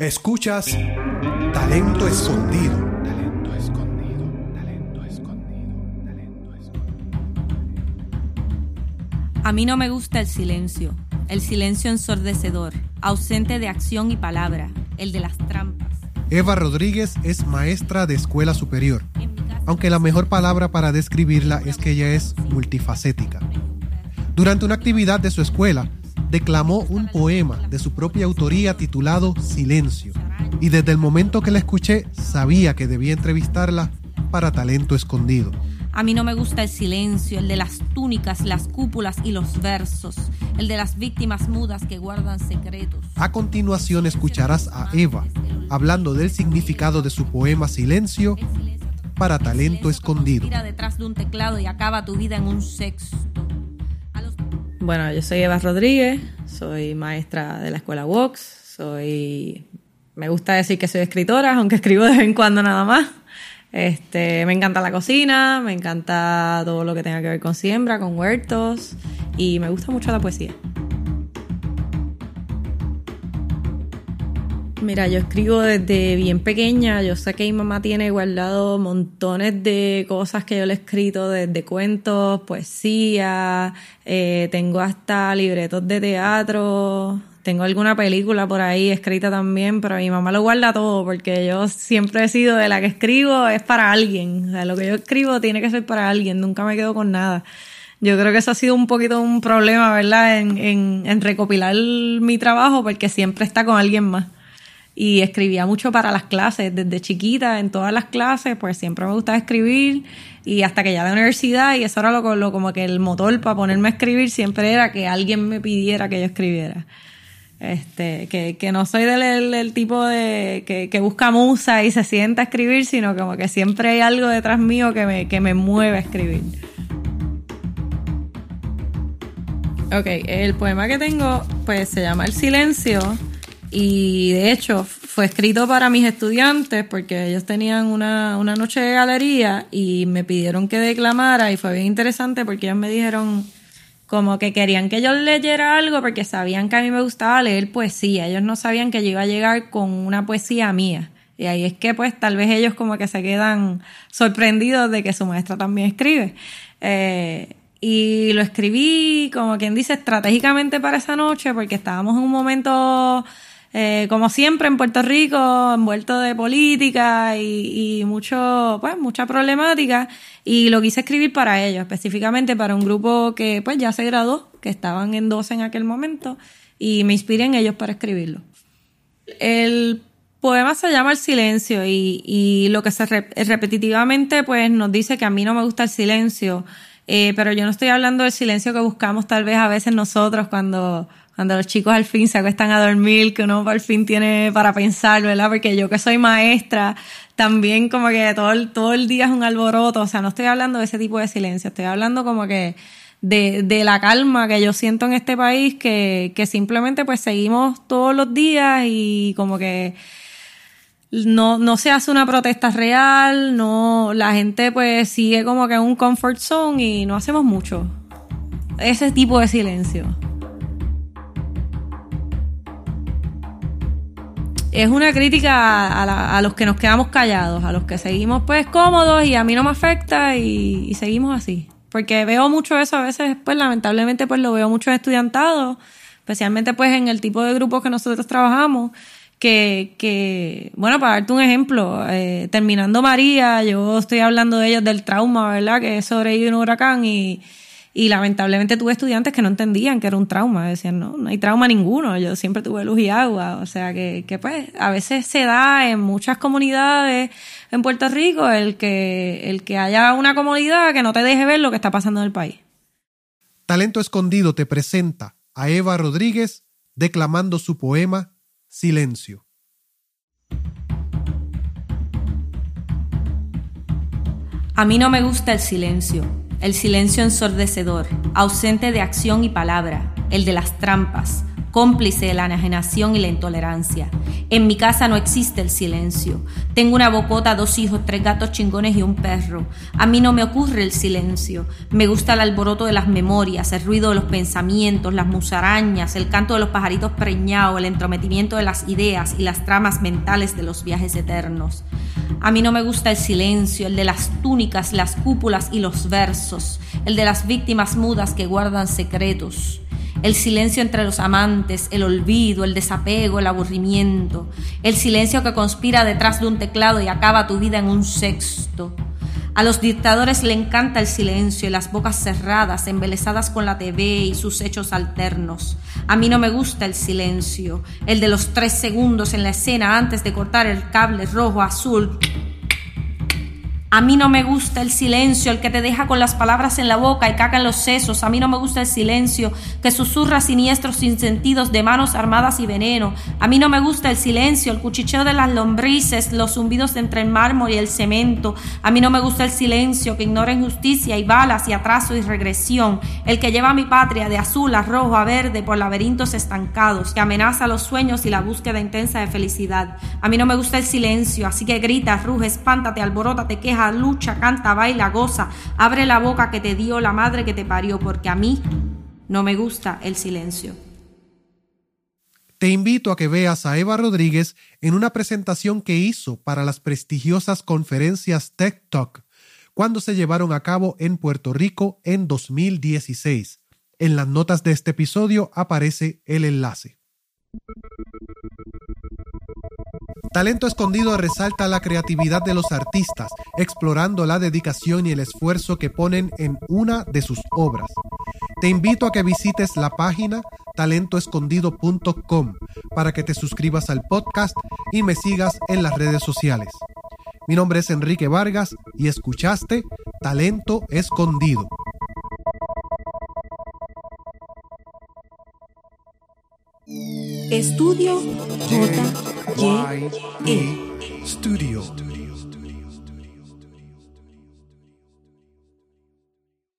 Escuchas Talento Escondido. Talento escondido, talento escondido, talento escondido. A mí no me gusta el silencio, el silencio ensordecedor, ausente de acción y palabra, el de las trampas. Eva Rodríguez es maestra de escuela superior, aunque la mejor palabra para describirla es que ella es multifacética. Durante una actividad de su escuela, declamó un poema de su propia autoría titulado Silencio, y desde el momento que la escuché sabía que debía entrevistarla para Talento Escondido. A mí no me gusta el silencio, el de las túnicas, las cúpulas y los versos, el de las víctimas mudas que guardan secretos. A continuación escucharás a Eva hablando del significado de su poema Silencio para Talento Escondido. Tira detrás de un teclado y acaba tu vida en un sexto. Bueno, yo soy Eva Rodríguez, soy maestra de la escuela Vox, soy... Me gusta decir que soy escritora, aunque escribo de vez en cuando nada más. Este, me encanta la cocina, me encanta todo lo que tenga que ver con siembra, con huertos y me gusta mucho la poesía. Mira, yo escribo desde bien pequeña. Yo sé que mi mamá tiene guardado montones de cosas que yo le he escrito, desde cuentos, poesía, eh, tengo hasta libretos de teatro, tengo alguna película por ahí escrita también, pero mi mamá lo guarda todo porque yo siempre he sido de la que escribo es para alguien. O sea, lo que yo escribo tiene que ser para alguien, nunca me quedo con nada. Yo creo que eso ha sido un poquito un problema, ¿verdad? En, en, en recopilar mi trabajo porque siempre está con alguien más y escribía mucho para las clases. Desde chiquita en todas las clases pues siempre me gustaba escribir y hasta que ya de universidad y eso era lo, lo como que el motor para ponerme a escribir siempre era que alguien me pidiera que yo escribiera. Este que, que no soy del tipo de que, que busca musa y se sienta a escribir sino como que siempre hay algo detrás mío que me, que me mueve a escribir. Ok, el poema que tengo pues se llama El Silencio y de hecho fue escrito para mis estudiantes porque ellos tenían una, una noche de galería y me pidieron que declamara y fue bien interesante porque ellos me dijeron como que querían que yo leyera algo porque sabían que a mí me gustaba leer poesía. Ellos no sabían que yo iba a llegar con una poesía mía. Y ahí es que pues tal vez ellos como que se quedan sorprendidos de que su maestra también escribe. Eh, y lo escribí, como quien dice, estratégicamente para esa noche porque estábamos en un momento, eh, como siempre en Puerto Rico, envuelto de política y, mucho, pues, mucha problemática. Y lo quise escribir para ellos, específicamente para un grupo que pues ya se graduó, que estaban en 12 en aquel momento, y me inspiré en ellos para escribirlo. El poema se llama El silencio y, lo que se re- repetitivamente pues nos dice que a mí no me gusta el silencio, eh, pero yo no estoy hablando del silencio que buscamos tal vez a veces nosotros cuando, cuando los chicos al fin se acuestan a dormir, que uno al fin tiene para pensar, ¿verdad? Porque yo que soy maestra, también como que todo el, todo el día es un alboroto, o sea, no estoy hablando de ese tipo de silencio, estoy hablando como que de, de la calma que yo siento en este país, que, que simplemente pues seguimos todos los días y como que no, no se hace una protesta real, no, la gente pues sigue como que en un comfort zone y no hacemos mucho. Ese tipo de silencio. Es una crítica a, la- a los que nos quedamos callados, a los que seguimos pues cómodos y a mí no me afecta y, y seguimos así. Porque veo mucho eso a veces, pues lamentablemente pues lo veo mucho en estudiantado, especialmente pues en el tipo de grupos que nosotros trabajamos, que, que bueno, para darte un ejemplo, eh, terminando María, yo estoy hablando de ellos del trauma, ¿verdad? Que es sobrevivir un huracán y, y lamentablemente tuve estudiantes que no entendían que era un trauma, decían, no, no hay trauma ninguno, yo siempre tuve luz y agua, o sea que, que pues a veces se da en muchas comunidades en Puerto Rico el que, el que haya una comunidad que no te deje ver lo que está pasando en el país. Talento Escondido te presenta a Eva Rodríguez declamando su poema Silencio. A mí no me gusta el silencio, el silencio ensordecedor, ausente de acción y palabra, el de las trampas, cómplice de la enajenación y la intolerancia, En mi casa no existe el silencio. Tengo una bocota, dos hijos, tres gatos chingones y un perro. A mí no me ocurre el silencio. Me gusta el alboroto de las memorias, el ruido de los pensamientos, las musarañas, el canto de los pajaritos preñados, el entrometimiento de las ideas y las tramas mentales de los viajes eternos. A mí no me gusta el silencio, el de las túnicas, las cúpulas y los versos, el de las víctimas mudas que guardan secretos el silencio entre los amantes, el olvido, el desapego, el aburrimiento, el silencio que conspira detrás de un teclado y acaba tu vida en un sexto. A los dictadores le encanta el silencio y las bocas cerradas, embelesadas con la TV y sus hechos alternos. A mí no me gusta el silencio, el de los tres segundos en la escena antes de cortar el cable rojo azul a mí no me gusta el silencio, el que te deja con las palabras en la boca y caca en los sesos. A mí no me gusta el silencio que susurra siniestros sin sentidos de manos armadas y veneno. A mí no me gusta el silencio, el cuchicheo de las lombrices, los zumbidos entre el mármol y el cemento. A mí no me gusta el silencio que ignora injusticia y balas y atraso y regresión. El que lleva a mi patria de azul a rojo a verde por laberintos estancados, que amenaza los sueños y la búsqueda intensa de felicidad. A mí no me gusta el silencio, así que grita, ruge, espántate, alborótate, queja lucha, canta, baila, goza, abre la boca que te dio la madre que te parió, porque a mí no me gusta el silencio. Te invito a que veas a Eva Rodríguez en una presentación que hizo para las prestigiosas conferencias Tech Talk cuando se llevaron a cabo en Puerto Rico en 2016. En las notas de este episodio aparece el enlace. Talento Escondido resalta la creatividad de los artistas, explorando la dedicación y el esfuerzo que ponen en una de sus obras. Te invito a que visites la página talentoescondido.com para que te suscribas al podcast y me sigas en las redes sociales. Mi nombre es Enrique Vargas y escuchaste Talento Escondido. Estudio J. Y. E. Studio.